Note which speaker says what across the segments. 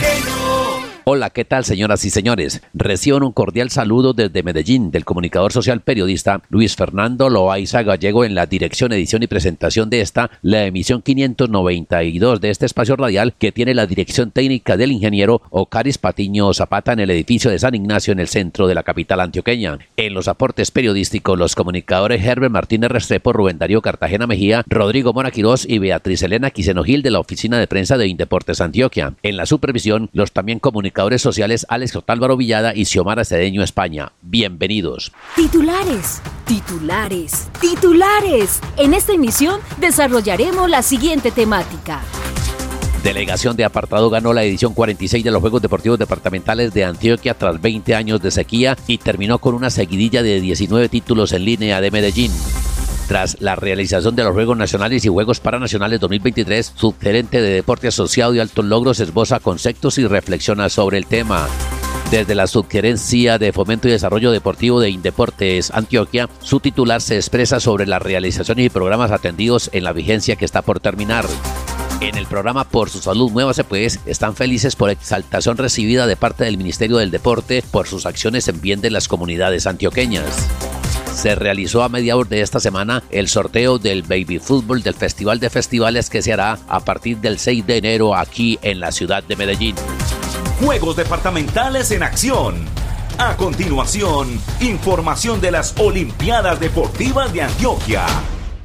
Speaker 1: La
Speaker 2: Hola, ¿qué tal señoras y señores? Reciban un cordial saludo desde Medellín del comunicador social periodista Luis Fernando Loaiza Gallego en la dirección, edición y presentación de esta, la emisión 592 de este espacio radial que tiene la dirección técnica del ingeniero Ocaris Patiño Zapata en el edificio de San Ignacio en el centro de la capital antioqueña. En los aportes periodísticos, los comunicadores Herbert Martínez Restrepo, Rubén Darío Cartagena Mejía, Rodrigo Mora y Beatriz Elena Quisenogil de la oficina de prensa de Indeportes Antioquia. En la supervisión, los también comunicadores comunicadores sociales Alex Otálvaro Villada y Xiomara Cedeño España. Bienvenidos.
Speaker 3: Titulares, titulares, titulares. En esta emisión desarrollaremos la siguiente temática.
Speaker 2: Delegación de Apartado ganó la edición 46 de los Juegos Deportivos Departamentales de Antioquia tras 20 años de sequía y terminó con una seguidilla de 19 títulos en línea de Medellín. Tras la realización de los Juegos Nacionales y Juegos Paranacionales 2023, subgerente de Deporte Asociado y Altos Logros esboza conceptos y reflexiona sobre el tema. Desde la Subgerencia de Fomento y Desarrollo Deportivo de Indeportes Antioquia, su titular se expresa sobre las realizaciones y programas atendidos en la vigencia que está por terminar. En el programa Por su Salud Muévase Pues están felices por exaltación recibida de parte del Ministerio del Deporte por sus acciones en bien de las comunidades antioqueñas se realizó a mediados de esta semana el sorteo del Baby Fútbol del Festival de Festivales que se hará a partir del 6 de enero aquí en la ciudad de Medellín.
Speaker 1: Juegos departamentales en acción. A continuación, información de las Olimpiadas Deportivas de Antioquia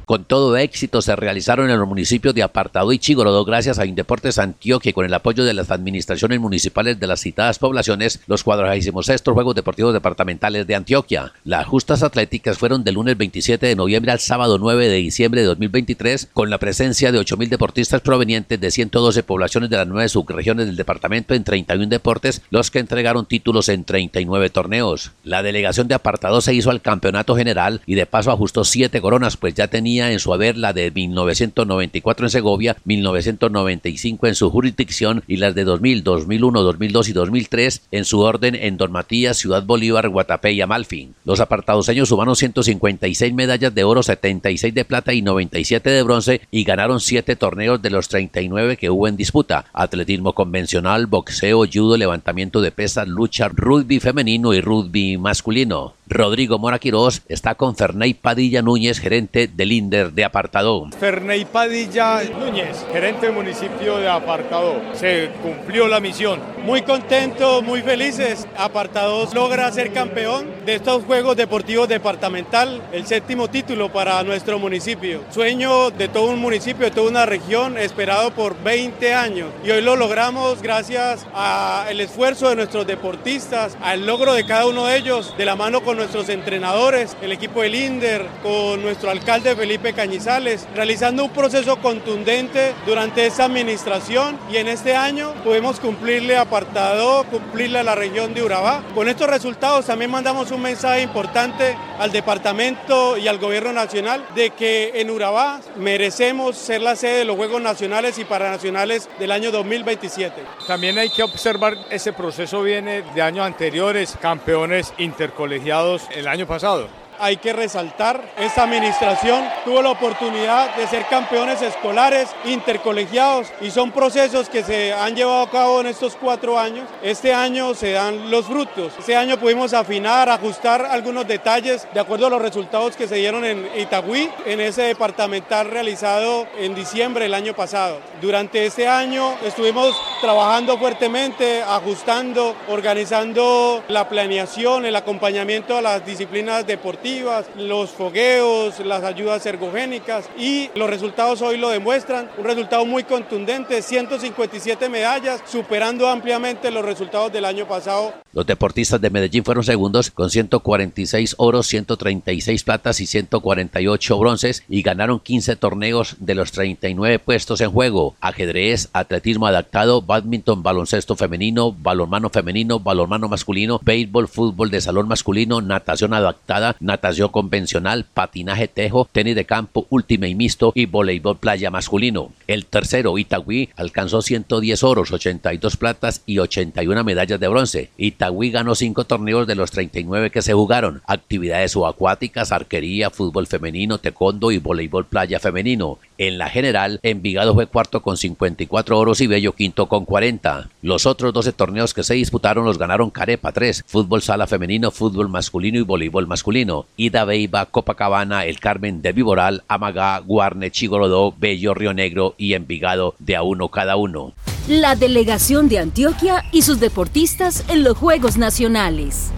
Speaker 2: con todo éxito se realizaron en los municipios de Apartado y Chigorodó gracias a Indeportes Antioquia con el apoyo de las administraciones municipales de las citadas poblaciones los estos Juegos Deportivos Departamentales de Antioquia. Las justas atléticas fueron del lunes 27 de noviembre al sábado 9 de diciembre de 2023 con la presencia de 8.000 deportistas provenientes de 112 poblaciones de las nueve subregiones del departamento en 31 deportes, los que entregaron títulos en 39 torneos. La delegación de Apartado se hizo al campeonato general y de paso ajustó siete coronas pues ya tenía en su haber la de 1994 en Segovia, 1995 en su jurisdicción y las de 2000, 2001, 2002 y 2003 en su orden en Don Matías, Ciudad Bolívar, Guatapé y Amalfi. Los apartadoseños sumaron 156 medallas de oro, 76 de plata y 97 de bronce y ganaron 7 torneos de los 39 que hubo en disputa. Atletismo convencional, boxeo, judo, levantamiento de pesas, lucha, rugby femenino y rugby masculino. Rodrigo Mora está con Ferney Padilla Núñez, gerente del INDER de Apartado.
Speaker 4: Ferney Padilla Núñez, gerente del municipio de Apartado. Se cumplió la misión. Muy contento, muy felices. Apartado logra ser campeón de estos Juegos Deportivos Departamental, el séptimo título para nuestro municipio. Sueño de todo un municipio, de toda una región, esperado por 20 años. Y hoy lo logramos gracias al esfuerzo de nuestros deportistas, al logro de cada uno de ellos, de la mano con nuestros entrenadores, el equipo del INDER, con nuestro alcalde Felipe Cañizales, realizando un proceso contundente durante esta administración y en este año pudimos cumplirle apartado, cumplirle a la región de Urabá. Con estos resultados también mandamos un mensaje importante al departamento y al gobierno nacional de que en Urabá merecemos ser la sede de los Juegos Nacionales y Paranacionales del año 2027.
Speaker 5: También hay que observar ese proceso viene de años anteriores, campeones intercolegiados el año pasado
Speaker 4: hay que resaltar, esta administración tuvo la oportunidad de ser campeones escolares intercolegiados y son procesos que se han llevado a cabo en estos cuatro años. Este año se dan los frutos. Este año pudimos afinar, ajustar algunos detalles de acuerdo a los resultados que se dieron en Itagüí, en ese departamental realizado en diciembre del año pasado. Durante este año estuvimos trabajando fuertemente, ajustando, organizando la planeación, el acompañamiento a las disciplinas deportivas los fogueos, las ayudas ergogénicas y los resultados hoy lo demuestran. Un resultado muy contundente, 157 medallas, superando ampliamente los resultados del año pasado.
Speaker 2: Los deportistas de Medellín fueron segundos con 146 oros, 136 platas y 148 bronces y ganaron 15 torneos de los 39 puestos en juego. Ajedrez, atletismo adaptado, badminton, baloncesto femenino, balonmano femenino, balonmano masculino, béisbol, fútbol de salón masculino, natación adaptada, natación convencional, patinaje tejo, tenis de campo, última y mixto y voleibol playa masculino. El tercero, Itagüí, alcanzó 110 oros, 82 platas y 81 medallas de bronce. Itagüí ganó cinco torneos de los 39 que se jugaron. Actividades subacuáticas, arquería, fútbol femenino, taekwondo y voleibol playa femenino. En la general, Envigado fue cuarto con 54 oros y Bello quinto con 40. Los otros 12 torneos que se disputaron los ganaron Carepa 3, fútbol sala femenino, fútbol masculino y voleibol masculino. Ida Beiba, Copacabana, El Carmen de Viboral, Amagá, Guarne, Chigorodó, Bello, Río Negro y Envigado de a uno cada uno.
Speaker 3: La delegación de Antioquia y sus deportistas en los Juegos Nacionales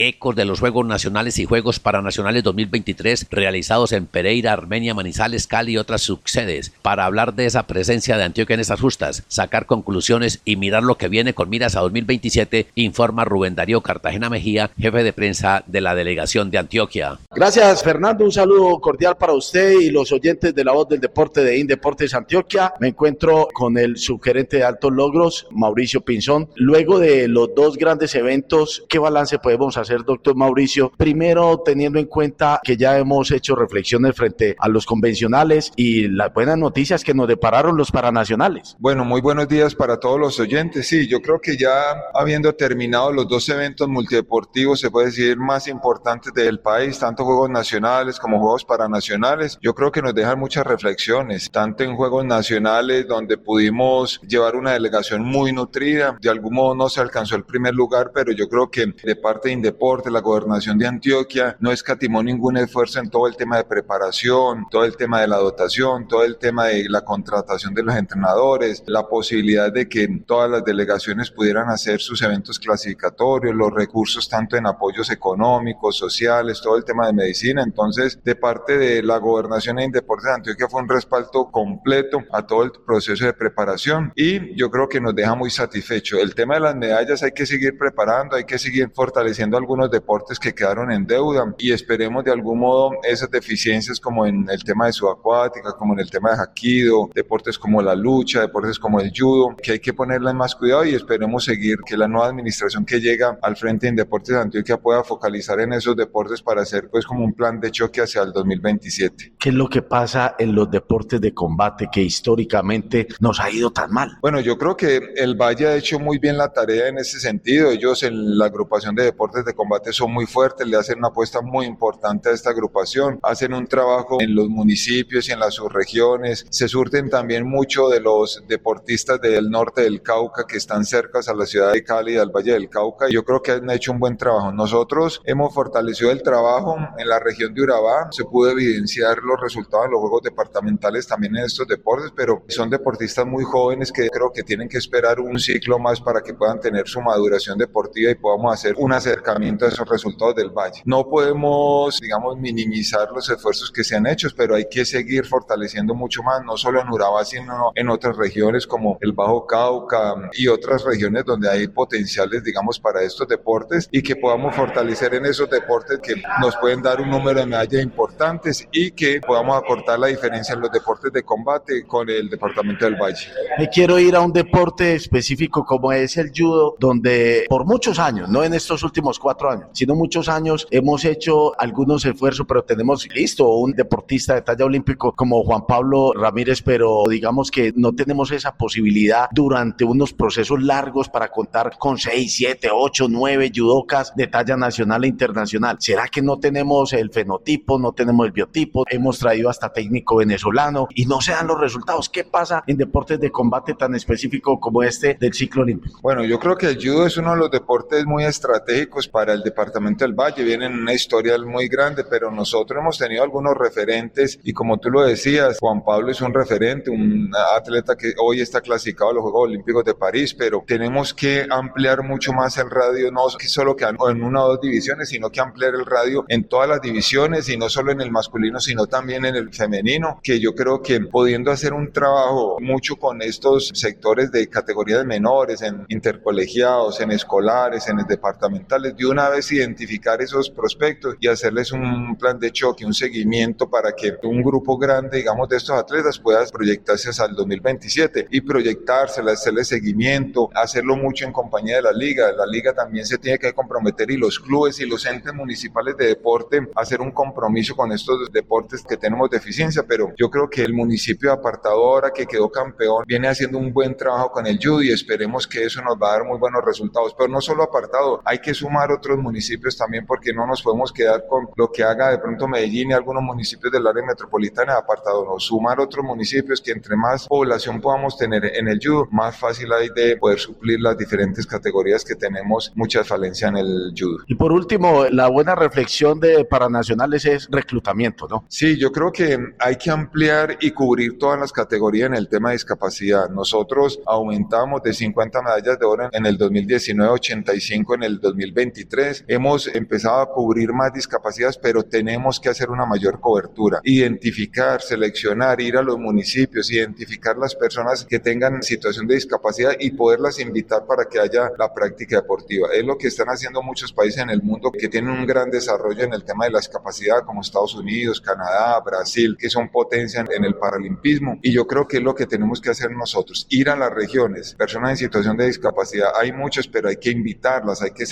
Speaker 2: ecos de los Juegos Nacionales y Juegos Paranacionales 2023 realizados en Pereira, Armenia, Manizales, Cali y otras subsedes, para hablar de esa presencia de Antioquia en esas justas, sacar conclusiones y mirar lo que viene con miras a 2027, informa Rubén Darío Cartagena Mejía, jefe de prensa de la delegación de Antioquia.
Speaker 6: Gracias, Fernando. Un saludo cordial para usted y los oyentes de la voz del deporte de Indeportes Antioquia. Me encuentro con el subgerente de altos logros, Mauricio Pinzón. Luego de los dos grandes eventos, ¿qué balance podemos hacer? Doctor Mauricio. Primero, teniendo en cuenta que ya hemos hecho reflexiones frente a los convencionales y las buenas noticias que nos depararon los paranacionales.
Speaker 7: Bueno, muy buenos días para todos los oyentes. Sí, yo creo que ya habiendo terminado los dos eventos multideportivos, se puede decir, más importantes del país, tanto Juegos Nacionales como Juegos Paranacionales, yo creo que nos dejan muchas reflexiones, tanto en Juegos Nacionales, donde pudimos llevar una delegación muy nutrida, de algún modo no se alcanzó el primer lugar, pero yo creo que de parte de la gobernación de Antioquia no escatimó ningún esfuerzo en todo el tema de preparación, todo el tema de la dotación, todo el tema de la contratación de los entrenadores, la posibilidad de que todas las delegaciones pudieran hacer sus eventos clasificatorios, los recursos tanto en apoyos económicos, sociales, todo el tema de medicina. Entonces, de parte de la gobernación e Deportes de Antioquia fue un respaldo completo a todo el proceso de preparación y yo creo que nos deja muy satisfecho. El tema de las medallas hay que seguir preparando, hay que seguir fortaleciendo algunos deportes que quedaron en deuda y esperemos de algún modo esas deficiencias como en el tema de subacuática, como en el tema de jaquido, deportes como la lucha, deportes como el judo, que hay que ponerle más cuidado y esperemos seguir que la nueva administración que llega al frente en Deportes de Antioquia pueda focalizar en esos deportes para hacer pues como un plan de choque hacia el 2027.
Speaker 6: ¿Qué es lo que pasa en los deportes de combate que históricamente nos ha ido tan mal?
Speaker 7: Bueno, yo creo que el Valle ha hecho muy bien la tarea en ese sentido. Ellos en la agrupación de deportes de combate son muy fuertes, le hacen una apuesta muy importante a esta agrupación, hacen un trabajo en los municipios y en las subregiones, se surten también mucho de los deportistas del norte del Cauca que están cerca a la ciudad de Cali y al Valle del Cauca y yo creo que han hecho un buen trabajo. Nosotros hemos fortalecido el trabajo en la región de Urabá, se pudo evidenciar los resultados de los juegos departamentales también en estos deportes, pero son deportistas muy jóvenes que creo que tienen que esperar un ciclo más para que puedan tener su maduración deportiva y podamos hacer un acercamiento de esos resultados del Valle. No podemos, digamos, minimizar los esfuerzos que se han hecho, pero hay que seguir fortaleciendo mucho más, no solo en Urabá, sino en otras regiones como el Bajo Cauca y otras regiones donde hay potenciales, digamos, para estos deportes y que podamos fortalecer en esos deportes que nos pueden dar un número de medallas importantes y que podamos acortar la diferencia en los deportes de combate con el departamento del Valle.
Speaker 6: Me quiero ir a un deporte específico como es el judo, donde por muchos años, no en estos últimos cuatro años, sino muchos años hemos hecho algunos esfuerzos, pero tenemos listo un deportista de talla olímpico como Juan Pablo Ramírez, pero digamos que no tenemos esa posibilidad durante unos procesos largos para contar con 6, 7, 8, 9 judocas de talla nacional e internacional. ¿Será que no tenemos el fenotipo, no tenemos el biotipo? Hemos traído hasta técnico venezolano y no se dan los resultados. ¿Qué pasa en deportes de combate tan específico como este del ciclo olímpico?
Speaker 7: Bueno, yo creo que el judo es uno de los deportes muy estratégicos para el departamento del Valle, vienen una historia muy grande, pero nosotros hemos tenido algunos referentes y como tú lo decías, Juan Pablo es un referente, un atleta que hoy está clasificado a los Juegos Olímpicos de París, pero tenemos que ampliar mucho más el radio, no solo que en una o dos divisiones, sino que ampliar el radio en todas las divisiones y no solo en el masculino, sino también en el femenino, que yo creo que pudiendo hacer un trabajo mucho con estos sectores de categorías menores, en intercolegiados, en escolares, en departamentales de una vez identificar esos prospectos y hacerles un plan de choque, un seguimiento para que un grupo grande, digamos, de estos atletas pueda proyectarse hasta el 2027 y proyectarse, hacerle seguimiento, hacerlo mucho en compañía de la liga. La liga también se tiene que comprometer y los clubes y los entes municipales de deporte hacer un compromiso con estos deportes que tenemos deficiencia, pero yo creo que el municipio de apartado ahora que quedó campeón viene haciendo un buen trabajo con el judo y esperemos que eso nos va a dar muy buenos resultados. Pero no solo apartado, hay que sumar otros municipios también porque no nos podemos quedar con lo que haga de pronto Medellín y algunos municipios del área metropolitana de apartado, no, sumar otros municipios que entre más población podamos tener en el judo, más fácil hay de poder suplir las diferentes categorías que tenemos mucha falencia en el judo.
Speaker 6: Y por último, la buena reflexión de Paranacionales es reclutamiento, ¿no?
Speaker 7: Sí, yo creo que hay que ampliar y cubrir todas las categorías en el tema de discapacidad. Nosotros aumentamos de 50 medallas de oro en el 2019 85 en el 2023. Hemos empezado a cubrir más discapacidades, pero tenemos que hacer una mayor cobertura. Identificar, seleccionar, ir a los municipios, identificar las personas que tengan situación de discapacidad y poderlas invitar para que haya la práctica deportiva. Es lo que están haciendo muchos países en el mundo que tienen un gran desarrollo en el tema de la discapacidad, como Estados Unidos, Canadá, Brasil, que son potencia en el paralimpismo. Y yo creo que es lo que tenemos que hacer nosotros, ir a las regiones, personas en situación de discapacidad. Hay muchos, pero hay que invitarlas, hay que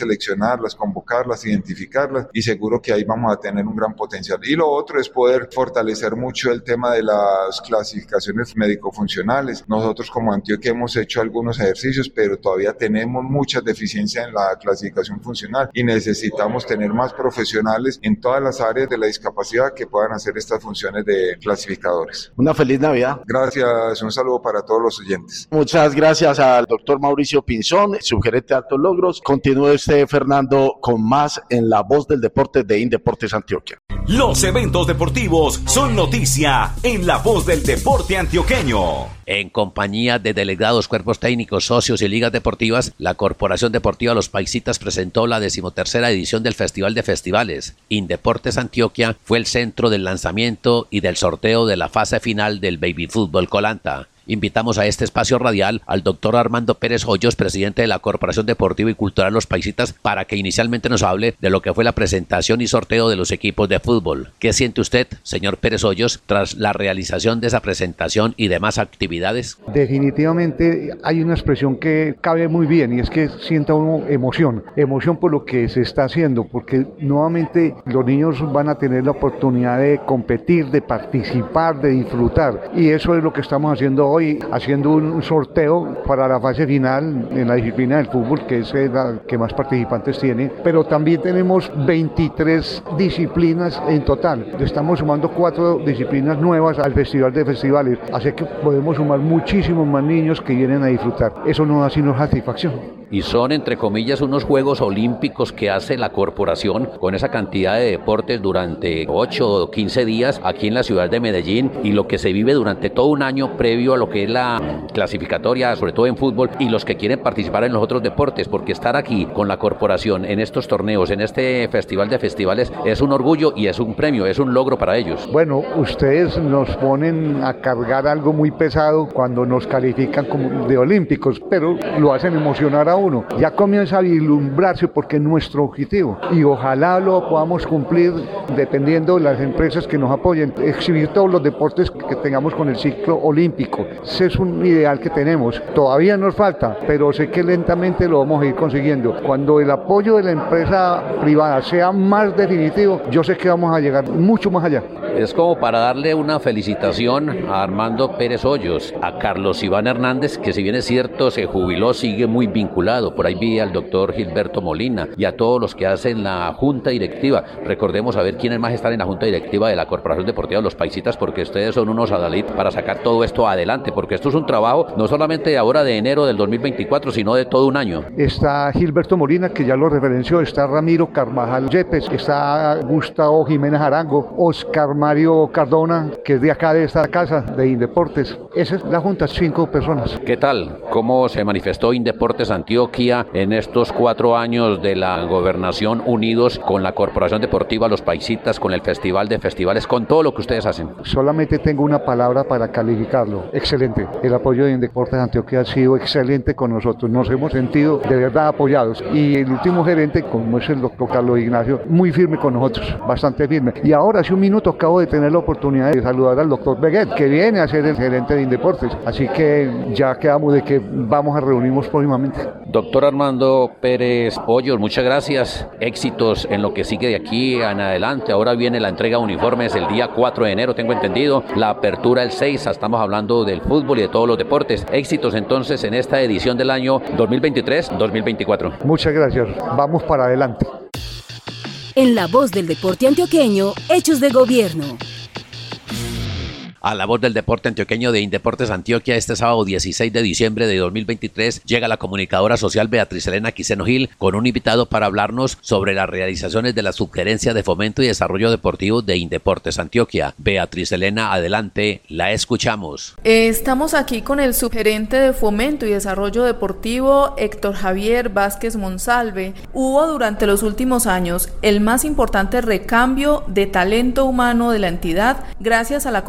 Speaker 7: seleccionarlas, convocarlas, identificarlas y seguro que ahí vamos a tener un gran potencial. Y lo otro es poder fortalecer mucho el tema de las clasificaciones médico-funcionales. Nosotros como Antioquia hemos hecho algunos ejercicios, pero todavía tenemos muchas deficiencias en la clasificación funcional y necesitamos tener más profesionales en todas las áreas de la discapacidad que puedan hacer estas funciones de clasificadores.
Speaker 6: Una feliz Navidad.
Speaker 7: Gracias, un saludo para todos los oyentes.
Speaker 6: Muchas gracias al doctor Mauricio Pinzón, subgerente de Altos Logros. Continúe usted, Fernando, con más en La Voz del Deporte de Indeportes Antioquia.
Speaker 1: Los eventos deportivos son noticia en La Voz del Deporte Antioqueño.
Speaker 2: En compañía de delegados, cuerpos técnicos, socios y ligas deportivas, la Corporación Deportiva Los Paisitas presentó la decimotercera edición del Festival de Festivales. Indeportes Antioquia fue el centro del lanzamiento y del sorteo de la fase final del Baby Fútbol Colanta. Invitamos a este espacio radial al doctor Armando Pérez Hoyos, presidente de la Corporación Deportiva y Cultural Los Paisitas, para que inicialmente nos hable de lo que fue la presentación y sorteo de los equipos de fútbol. ¿Qué siente usted, señor Pérez Hoyos, tras la realización de esa presentación y demás actividades?
Speaker 8: Definitivamente hay una expresión que cabe muy bien y es que sienta uno emoción, emoción por lo que se está haciendo, porque nuevamente los niños van a tener la oportunidad de competir, de participar, de disfrutar y eso es lo que estamos haciendo hoy haciendo un sorteo para la fase final en la disciplina del fútbol, que es la que más participantes tiene, pero también tenemos 23 disciplinas en total. Estamos sumando cuatro disciplinas nuevas al Festival de Festivales, así que podemos sumar muchísimos más niños que vienen a disfrutar. Eso no da sino satisfacción
Speaker 2: y son entre comillas unos Juegos Olímpicos que hace la corporación con esa cantidad de deportes durante 8 o 15 días aquí en la ciudad de Medellín y lo que se vive durante todo un año previo a lo que es la clasificatoria, sobre todo en fútbol y los que quieren participar en los otros deportes, porque estar aquí con la corporación en estos torneos, en este festival de festivales, es un orgullo y es un premio, es un logro para ellos.
Speaker 8: Bueno, ustedes nos ponen a cargar algo muy pesado cuando nos califican como de olímpicos, pero lo hacen emocionar a uno. Ya comienza a vislumbrarse porque es nuestro objetivo y ojalá lo podamos cumplir dependiendo de las empresas que nos apoyen, exhibir todos los deportes que tengamos con el ciclo olímpico. Ese es un ideal que tenemos. Todavía nos falta, pero sé que lentamente lo vamos a ir consiguiendo. Cuando el apoyo de la empresa privada sea más definitivo, yo sé que vamos a llegar mucho más allá.
Speaker 2: Es como para darle una felicitación a Armando Pérez Hoyos, a Carlos Iván Hernández, que si bien es cierto se jubiló, sigue muy vinculado. Por ahí vi al doctor Gilberto Molina y a todos los que hacen la junta directiva. Recordemos a ver quiénes más están en la junta directiva de la Corporación Deportiva de los Paisitas, porque ustedes son unos adalid para sacar todo esto adelante, porque esto es un trabajo no solamente ahora de enero del 2024, sino de todo un año.
Speaker 8: Está Gilberto Molina, que ya lo referenció, está Ramiro Carvajal Yepes, está Gustavo Jiménez Arango, Oscar Mar Mario Cardona, que es de acá de esta casa, de Indeportes. Esa es la junta, cinco personas.
Speaker 2: ¿Qué tal? ¿Cómo se manifestó Indeportes Antioquia en estos cuatro años de la gobernación unidos con la Corporación Deportiva Los Paisitas, con el Festival de Festivales, con todo lo que ustedes hacen?
Speaker 8: Solamente tengo una palabra para calificarlo. Excelente. El apoyo de Indeportes Antioquia ha sido excelente con nosotros. Nos hemos sentido de verdad apoyados. Y el último gerente, como es el doctor Carlos Ignacio, muy firme con nosotros, bastante firme. Y ahora, hace un minuto, acabo de tener la oportunidad de saludar al doctor Beguet, que viene a ser el gerente de Indeportes. Así que ya quedamos de que vamos a reunirnos próximamente.
Speaker 2: Doctor Armando Pérez Pollos, muchas gracias. Éxitos en lo que sigue de aquí en adelante. Ahora viene la entrega de uniformes el día 4 de enero, tengo entendido. La apertura el 6, estamos hablando del fútbol y de todos los deportes. Éxitos entonces en esta edición del año 2023-2024.
Speaker 8: Muchas gracias. Vamos para adelante.
Speaker 3: En la voz del deporte antioqueño, Hechos de Gobierno.
Speaker 2: A la voz del deporte antioqueño de Indeportes Antioquia, este sábado 16 de diciembre de 2023 llega la comunicadora social Beatriz Elena Quiseno Gil con un invitado para hablarnos sobre las realizaciones de la Subgerencia de Fomento y Desarrollo Deportivo de Indeportes Antioquia. Beatriz Elena, adelante, la escuchamos.
Speaker 9: Estamos aquí con el subgerente de Fomento y Desarrollo Deportivo, Héctor Javier Vázquez Monsalve. Hubo durante los últimos años el más importante recambio de talento humano de la entidad gracias a la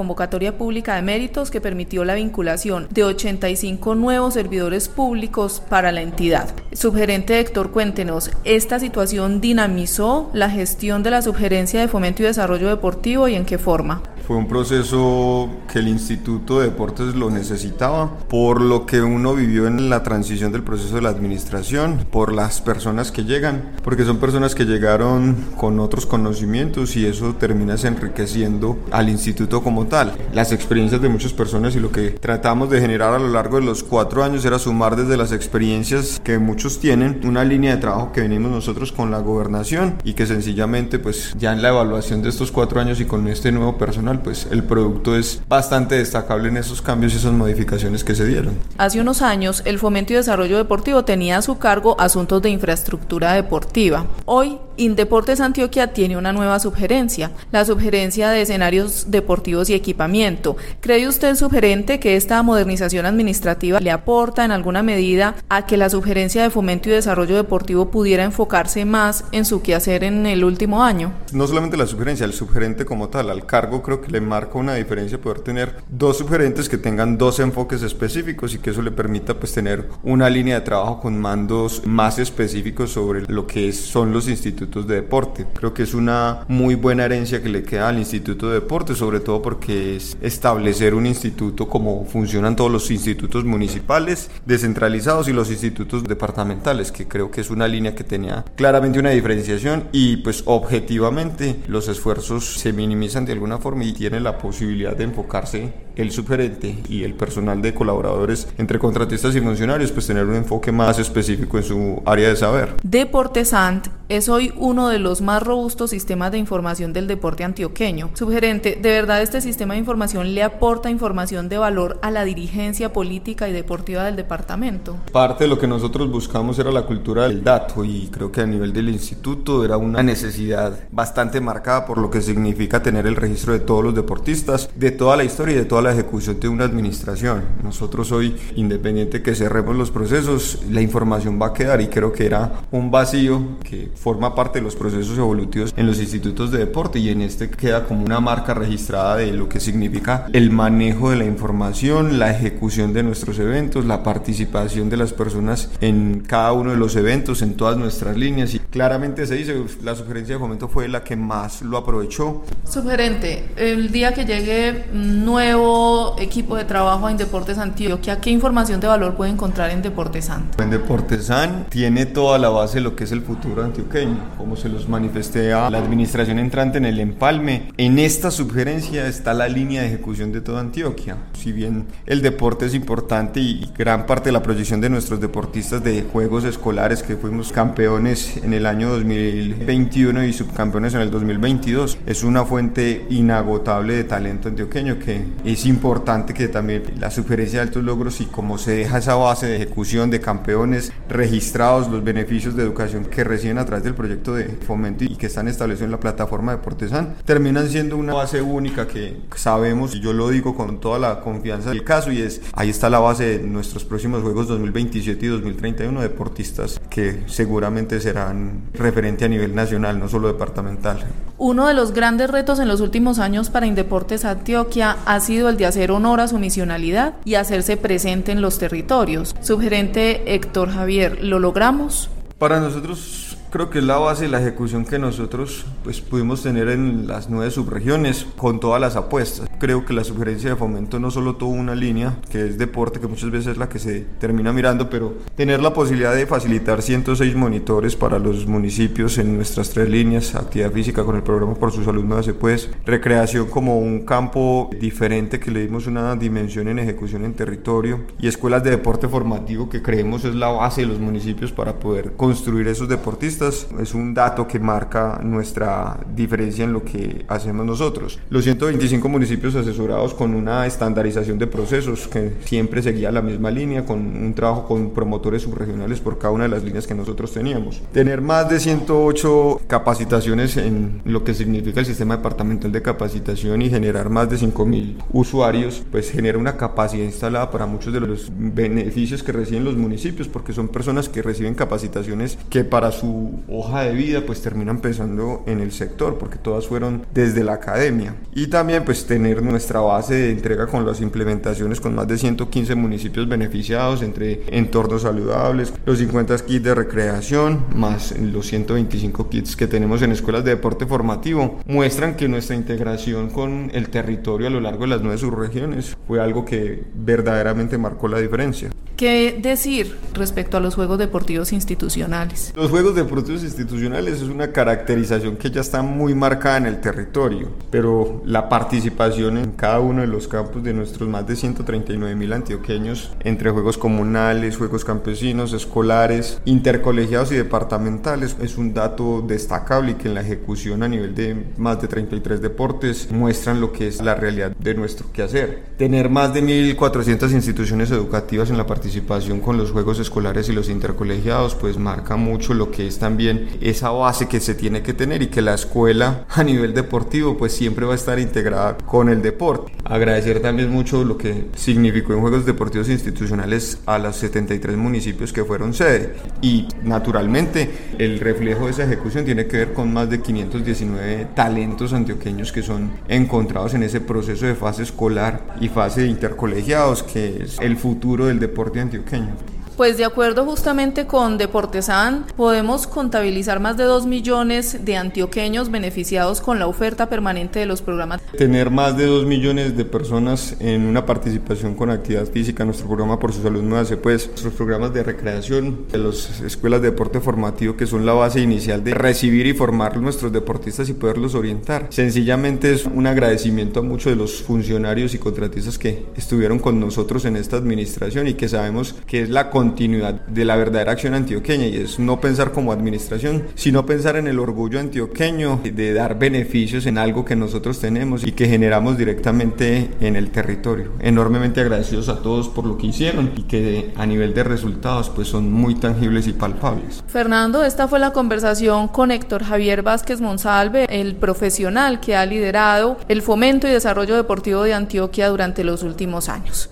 Speaker 9: Pública de Méritos que permitió la vinculación de 85 nuevos servidores públicos para la entidad. Subgerente Héctor, cuéntenos, ¿esta situación dinamizó la gestión de la Subgerencia de Fomento y Desarrollo Deportivo y en qué forma?
Speaker 10: Fue un proceso que el Instituto de Deportes lo necesitaba, por lo que uno vivió en la transición del proceso de la administración, por las personas que llegan, porque son personas que llegaron con otros conocimientos y eso termina enriqueciendo al instituto como tal. Las experiencias de muchas personas y lo que tratamos de generar a lo largo de los cuatro años era sumar desde las experiencias que muchos tienen una línea de trabajo que venimos nosotros con la gobernación y que sencillamente pues ya en la evaluación de estos cuatro años y con este nuevo personal pues el producto es bastante destacable en esos cambios y esas modificaciones que se dieron.
Speaker 9: Hace unos años, el Fomento y Desarrollo Deportivo tenía a su cargo asuntos de infraestructura deportiva. Hoy, Indeportes Antioquia tiene una nueva subgerencia, la subgerencia de escenarios deportivos y equipamiento. ¿Cree usted, subgerente, que esta modernización administrativa le aporta en alguna medida a que la subgerencia de fomento y desarrollo deportivo pudiera enfocarse más en su quehacer en el último año?
Speaker 10: No solamente la subgerencia, el subgerente como tal, al cargo creo que le marca una diferencia poder tener dos subgerentes que tengan dos enfoques específicos y que eso le permita pues tener una línea de trabajo con mandos más específicos sobre lo que son los institutos de deporte. Creo que es una muy buena herencia que le queda al Instituto de Deporte, sobre todo porque es establecer un instituto como funcionan todos los institutos municipales descentralizados y los institutos departamentales, que creo que es una línea que tenía claramente una diferenciación y pues objetivamente los esfuerzos se minimizan de alguna forma y tiene la posibilidad de enfocarse el subgerente y el personal de colaboradores entre contratistas y funcionarios, pues tener un enfoque más específico en su área de saber.
Speaker 9: Deportesant es hoy uno de los más robustos sistemas de información del deporte antioqueño. Subgerente, ¿de verdad este sistema de información le aporta información de valor a la dirigencia política y deportiva del departamento?
Speaker 10: Parte de lo que nosotros buscamos era la cultura del dato y creo que a nivel del instituto era una necesidad bastante marcada por lo que significa tener el registro de todos los deportistas, de toda la historia y de toda la ejecución de una administración. Nosotros hoy, independiente que cerremos los procesos, la información va a quedar y creo que era un vacío que forma parte de los procesos evolutivos en los institutos de deporte y en este queda como una marca registrada de lo que significa el manejo de la información, la ejecución de nuestros eventos, la participación de las personas en cada uno de los eventos, en todas nuestras líneas y claramente se dice, la sugerencia de fomento fue la que más lo aprovechó.
Speaker 9: Sugerente, el día que llegue nuevo equipo de trabajo en Deportes Antioquia, ¿qué información de valor puede encontrar en Deportesan?
Speaker 10: En Deportesan tiene toda la base de lo que es el futuro antioqueño, como se los manifesté a la administración entrante en el empalme. En esta sugerencia está la línea de ejecución de toda Antioquia. Si bien el deporte es importante y gran parte de la proyección de nuestros deportistas de juegos escolares, que fuimos campeones en el año 2021 y subcampeones en el 2022, es una fuente inagotable de talento antioqueño que es importante que también la sugerencia de altos logros y como se deja esa base de ejecución de campeones registrados, los beneficios de educación que reciben a través del proyecto de fomento y que están establecidos en la plataforma de Deportesan, terminan siendo una base única que sabemos, y yo lo digo con toda la confianza del caso, y es ahí está la base de nuestros próximos Juegos 2027 y 2031, deportistas que seguramente serán referente a nivel nacional, no solo departamental.
Speaker 9: Uno de los grandes retos en los últimos años para Indeportes Antioquia ha sido el de hacer honor a su misionalidad y hacerse presente en los territorios. Subgerente Héctor Javier, ¿lo logramos?
Speaker 10: Para nosotros Creo que es la base de la ejecución que nosotros pues, pudimos tener en las nueve subregiones con todas las apuestas. Creo que la sugerencia de fomento no solo tuvo una línea, que es deporte, que muchas veces es la que se termina mirando, pero tener la posibilidad de facilitar 106 monitores para los municipios en nuestras tres líneas, actividad física con el programa por su salud no hace pues, recreación como un campo diferente que le dimos una dimensión en ejecución en territorio y escuelas de deporte formativo que creemos es la base de los municipios para poder construir esos deportistas es un dato que marca nuestra diferencia en lo que hacemos nosotros. Los 125 municipios asesorados con una estandarización de procesos que siempre seguía la misma línea, con un trabajo con promotores subregionales por cada una de las líneas que nosotros teníamos. Tener más de 108 capacitaciones en lo que significa el sistema departamental de capacitación y generar más de 5.000 usuarios, pues genera una capacidad instalada para muchos de los beneficios que reciben los municipios, porque son personas que reciben capacitaciones que para su hoja de vida pues termina empezando en el sector porque todas fueron desde la academia y también pues tener nuestra base de entrega con las implementaciones con más de 115 municipios beneficiados entre entornos saludables, los 50 kits de recreación más los 125 kits que tenemos en escuelas de deporte formativo muestran que nuestra integración con el territorio a lo largo de las nueve subregiones fue algo que verdaderamente marcó la diferencia.
Speaker 9: ¿Qué decir respecto a los Juegos Deportivos Institucionales?
Speaker 10: Los Juegos Deportivos Institucionales es una caracterización que ya está muy marcada en el territorio, pero la participación en cada uno de los campos de nuestros más de 139 mil antioqueños, entre juegos comunales, juegos campesinos, escolares, intercolegiados y departamentales, es un dato destacable y que en la ejecución a nivel de más de 33 deportes muestran lo que es la realidad de nuestro quehacer. Tener más de 1.400 instituciones educativas en la participación con los juegos escolares y los intercolegiados, pues marca mucho lo que es también esa base que se tiene que tener y que la escuela a nivel deportivo pues siempre va a estar integrada con el deporte. Agradecer también mucho lo que significó en Juegos Deportivos Institucionales a los 73 municipios que fueron sede y naturalmente el reflejo de esa ejecución tiene que ver con más de 519 talentos antioqueños que son encontrados en ese proceso de fase escolar y fase de intercolegiados que es el futuro del deporte antioqueño.
Speaker 9: Pues de acuerdo justamente con Deportesan, podemos contabilizar más de 2 millones de antioqueños beneficiados con la oferta permanente de los programas.
Speaker 10: Tener más de 2 millones de personas en una participación con actividad física, nuestro programa por su salud no hace pues nuestros programas de recreación, de las escuelas de deporte formativo que son la base inicial de recibir y formar nuestros deportistas y poderlos orientar. Sencillamente es un agradecimiento a muchos de los funcionarios y contratistas que estuvieron con nosotros en esta administración y que sabemos que es la continuidad de la verdadera acción antioqueña y es no pensar como administración, sino pensar en el orgullo antioqueño de dar beneficios en algo que nosotros tenemos y que generamos directamente en el territorio. Enormemente agradecidos a todos por lo que hicieron y que a nivel de resultados pues son muy tangibles y palpables.
Speaker 9: Fernando, esta fue la conversación con Héctor Javier Vázquez Monsalve, el profesional que ha liderado el fomento y desarrollo deportivo de Antioquia durante los últimos años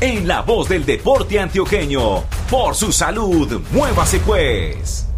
Speaker 1: en la voz del deporte antioqueño. Por su salud, muévase pues.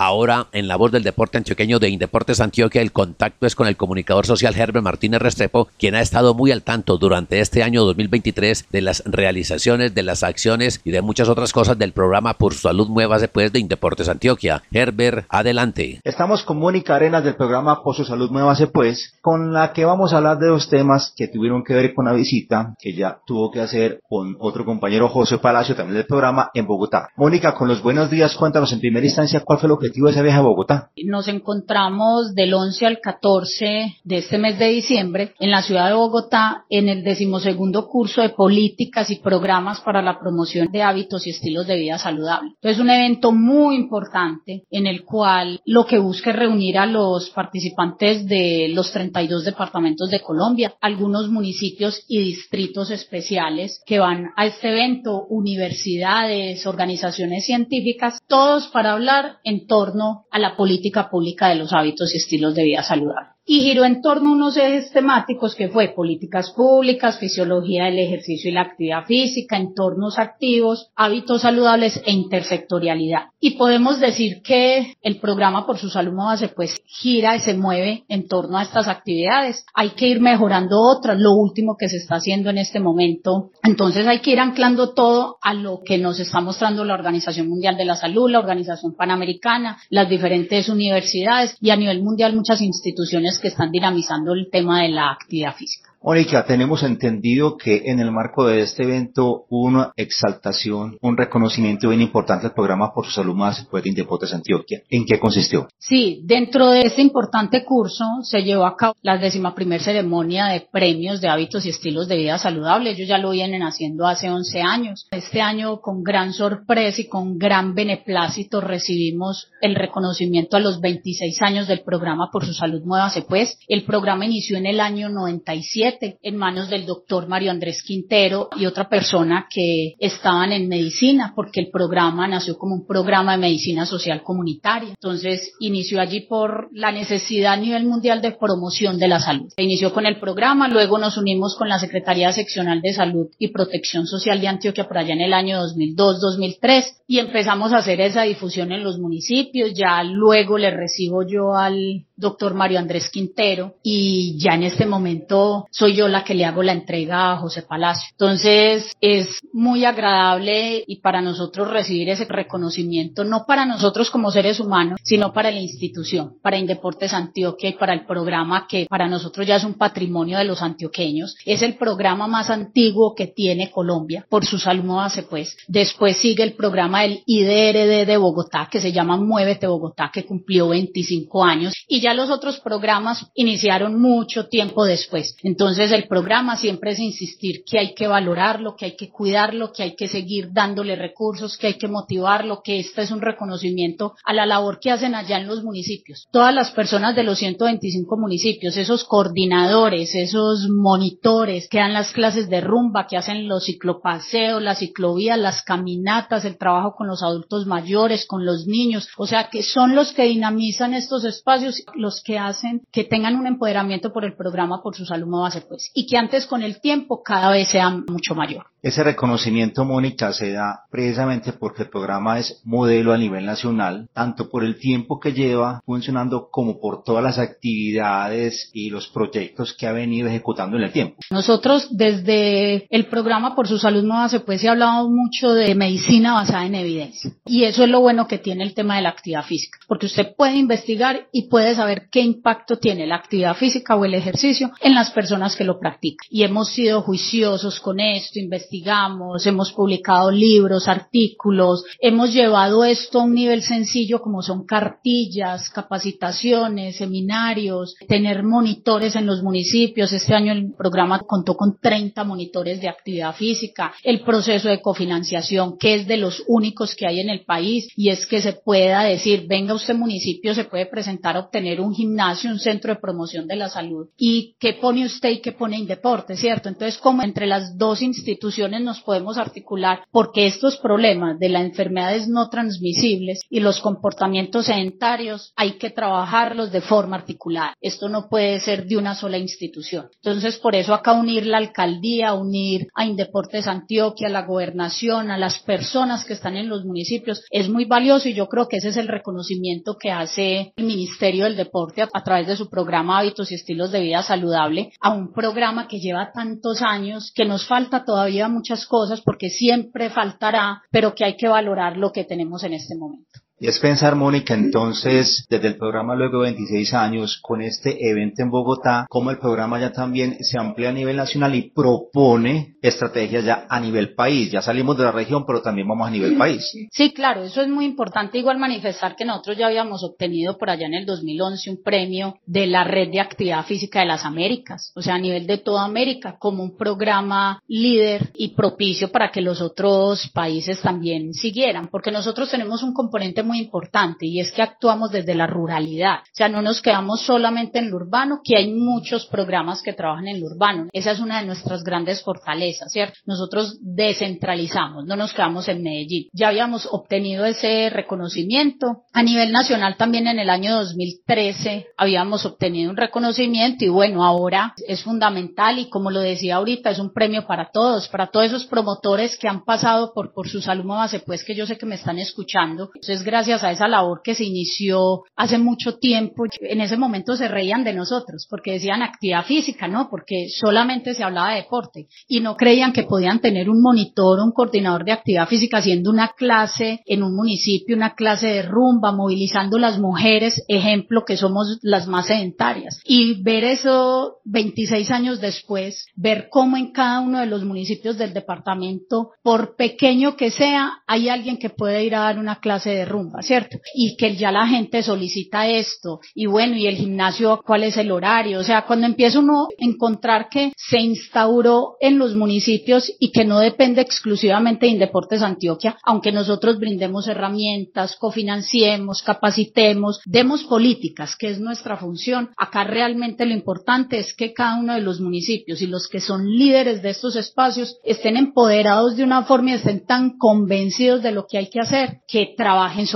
Speaker 2: Ahora, en la voz del deporte antioqueño de Indeportes Antioquia, el contacto es con el comunicador social Herbert Martínez Restrepo, quien ha estado muy al tanto durante este año 2023 de las realizaciones, de las acciones y de muchas otras cosas del programa Por Salud Mueva después de Indeportes Antioquia. Herbert, adelante.
Speaker 11: Estamos con Mónica Arenas del programa Por su Salud Mueva pues, con la que vamos a hablar de dos temas que tuvieron que ver con la visita que ya tuvo que hacer con otro compañero José Palacio, también del programa, en Bogotá. Mónica, con los buenos días, cuéntanos en primera instancia cuál fue lo que objetivo de ese viaje a Bogotá?
Speaker 12: Nos encontramos del 11 al 14 de este mes de diciembre en la ciudad de Bogotá en el decimosegundo curso de políticas y programas para la promoción de hábitos y estilos de vida saludable. Es un evento muy importante en el cual lo que busca es reunir a los participantes de los 32 departamentos de Colombia, algunos municipios y distritos especiales que van a este evento, universidades, organizaciones científicas, todos para hablar en torno a la política pública de los hábitos y estilos de vida saludable y giró en torno a unos ejes temáticos que fue políticas públicas, fisiología del ejercicio y la actividad física, entornos activos, hábitos saludables e intersectorialidad. Y podemos decir que el programa por su salud base pues gira y se mueve en torno a estas actividades. Hay que ir mejorando otras, lo último que se está haciendo en este momento. Entonces hay que ir anclando todo a lo que nos está mostrando la Organización Mundial de la Salud, la Organización Panamericana, las diferentes universidades y a nivel mundial muchas instituciones que están dinamizando el tema de la actividad física.
Speaker 11: Mónica, tenemos entendido que en el marco de este evento hubo una exaltación, un reconocimiento bien importante al programa por su salud más después de Indeportes Antioquia. ¿En qué consistió?
Speaker 12: Sí, dentro de este importante curso se llevó a cabo la décima primera ceremonia de premios de hábitos y estilos de vida saludable. Ellos ya lo vienen haciendo hace 11 años. Este año, con gran sorpresa y con gran beneplácito, recibimos el reconocimiento a los 26 años del programa por su salud Muévase Pues. El programa inició en el año 97 en manos del doctor Mario Andrés Quintero y otra persona que estaban en medicina, porque el programa nació como un programa de medicina social comunitaria. Entonces, inició allí por la necesidad a nivel mundial de promoción de la salud. Se inició con el programa, luego nos unimos con la Secretaría Seccional de Salud y Protección Social de Antioquia por allá en el año 2002-2003 y empezamos a hacer esa difusión en los municipios. Ya luego le recibo yo al doctor Mario Andrés Quintero y ya en este momento soy yo la que le hago la entrega a José Palacio. Entonces es muy agradable y para nosotros recibir ese reconocimiento, no para nosotros como seres humanos, sino para la institución, para Indeportes Antioquia y para el programa que para nosotros ya es un patrimonio de los antioqueños. Es el programa más antiguo que tiene Colombia por su salud base pues. Después sigue el programa del IDRD de Bogotá que se llama Muévete Bogotá que cumplió 25 años y ya los otros programas iniciaron mucho tiempo después. Entonces el programa siempre es insistir que hay que valorarlo, que hay que cuidarlo, que hay que seguir dándole recursos, que hay que motivarlo, que este es un reconocimiento a la labor que hacen allá en los municipios. Todas las personas de los 125 municipios, esos coordinadores, esos monitores que dan las clases de rumba, que hacen los ciclopaseos, las ciclovías, las caminatas, el trabajo con los adultos mayores, con los niños, o sea que son los que dinamizan estos espacios, los que hacen que tengan un empoderamiento por el programa por su salud pues, y que antes con el tiempo cada vez sea mucho mayor.
Speaker 11: Ese reconocimiento, Mónica, se da precisamente porque el programa es modelo a nivel nacional, tanto por el tiempo que lleva funcionando como por todas las actividades y los proyectos que ha venido ejecutando en el tiempo.
Speaker 12: Nosotros desde el programa por su salud nueva se puede, se ha hablado mucho de medicina basada en evidencia. Y eso es lo bueno que tiene el tema de la actividad física, porque usted puede investigar y puede saber qué impacto tiene la actividad física o el ejercicio en las personas que lo practican. Y hemos sido juiciosos con esto, investigamos, hemos publicado libros, artículos, hemos llevado esto a un nivel sencillo como son cartillas, capacitaciones, seminarios, tener monitores en los municipios. Este año el programa contó con 30 monitores de actividad física, el proceso de cofinanciación que es de los únicos que hay en el país y es que se pueda decir, venga usted municipio, se puede presentar a obtener un gimnasio, un centro de promoción de la salud y que pone usted y que pone Indeporte, ¿cierto? Entonces, como entre las dos instituciones nos podemos articular porque estos problemas de las enfermedades no transmisibles y los comportamientos sedentarios hay que trabajarlos de forma articulada. Esto no puede ser de una sola institución. Entonces, por eso acá unir la alcaldía, unir a Indeportes Antioquia, a la gobernación, a las personas que están en los municipios, es muy valioso y yo creo que ese es el reconocimiento que hace el Ministerio del Deporte a, a través de su programa Hábitos y Estilos de Vida Saludable a un programa que lleva tantos años, que nos falta todavía muchas cosas porque siempre faltará, pero que hay que valorar lo que tenemos en este momento.
Speaker 11: Y es pensar, Mónica, entonces, desde el programa luego de 26 años, con este evento en Bogotá, cómo el programa ya también se amplía a nivel nacional y propone estrategias ya a nivel país. Ya salimos de la región, pero también vamos a nivel país.
Speaker 12: Sí, claro, eso es muy importante. Igual manifestar que nosotros ya habíamos obtenido por allá en el 2011 un premio de la Red de Actividad Física de las Américas, o sea, a nivel de toda América, como un programa líder y propicio para que los otros países también siguieran, porque nosotros tenemos un componente muy importante y es que actuamos desde la ruralidad, o sea, no nos quedamos solamente en lo urbano, que hay muchos programas que trabajan en lo urbano, esa es una de nuestras grandes fortalezas, ¿cierto? Nosotros descentralizamos, no nos quedamos en Medellín. Ya habíamos obtenido ese reconocimiento. A nivel nacional también en el año 2013 habíamos obtenido un reconocimiento y bueno, ahora es fundamental y como lo decía ahorita, es un premio para todos, para todos esos promotores que han pasado por, por su salud pues que yo sé que me están escuchando. Entonces, gracias a esa labor que se inició hace mucho tiempo, en ese momento se reían de nosotros porque decían actividad física, ¿no? Porque solamente se hablaba de deporte y no creían que podían tener un monitor, un coordinador de actividad física haciendo una clase en un municipio, una clase de rumba, movilizando las mujeres, ejemplo que somos las más sedentarias. Y ver eso 26 años después, ver cómo en cada uno de los municipios del departamento, por pequeño que sea, hay alguien que puede ir a dar una clase de rumba, ¿cierto? Y que ya la gente solicita esto. Y bueno, y el gimnasio, ¿cuál es el horario? O sea, cuando empieza uno a encontrar que se instauró en los municipios y que no depende exclusivamente de Indeportes Antioquia, aunque nosotros brindemos herramientas, cofinanciemos, capacitemos, demos políticas, que es nuestra función. Acá realmente lo importante es que cada uno de los municipios y los que son líderes de estos espacios estén empoderados de una forma y estén tan convencidos de lo que hay que hacer que trabajen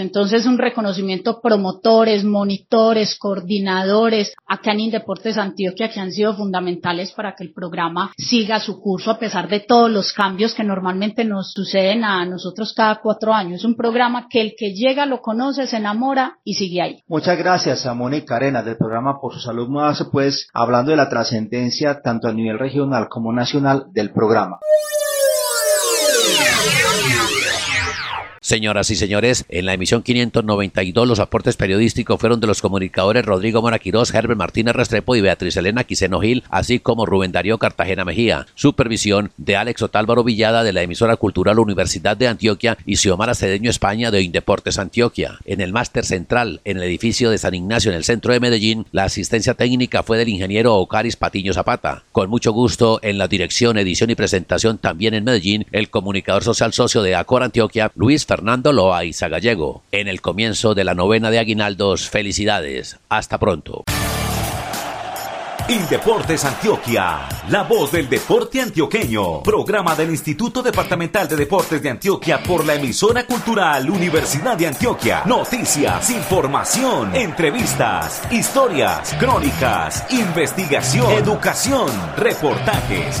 Speaker 12: Entonces, un reconocimiento promotores, monitores, coordinadores acá en Indeportes Antioquia que han sido fundamentales para que el programa siga su curso a pesar de todos los cambios que normalmente nos suceden a nosotros cada cuatro años. Es un programa que el que llega lo conoce, se enamora y sigue ahí.
Speaker 11: Muchas gracias a Mónica Arenas del programa Por su Salud Base, pues hablando de la trascendencia tanto a nivel regional como nacional del programa.
Speaker 2: Señoras y señores, en la emisión 592 los aportes periodísticos fueron de los comunicadores Rodrigo Monaquirós, Herbert Martínez Restrepo y Beatriz Elena Quiseno Gil, así como Rubén Darío Cartagena Mejía. Supervisión de Alex Otálvaro Villada de la emisora cultural Universidad de Antioquia y Xiomara Cedeño España de Indeportes Antioquia. En el máster central, en el edificio de San Ignacio en el centro de Medellín, la asistencia técnica fue del ingeniero Ocaris Patiño Zapata. Con mucho gusto en la dirección, edición y presentación también en Medellín, el comunicador social socio de Acor Antioquia, Luis Fernández Fernando Loaiza Gallego. En el comienzo de la novena de Aguinaldos, felicidades. Hasta pronto.
Speaker 1: Indeportes Antioquia, la voz del deporte antioqueño. Programa del Instituto Departamental de Deportes de Antioquia por la emisora cultural Universidad de Antioquia. Noticias, información, entrevistas, historias, crónicas, investigación, educación, reportajes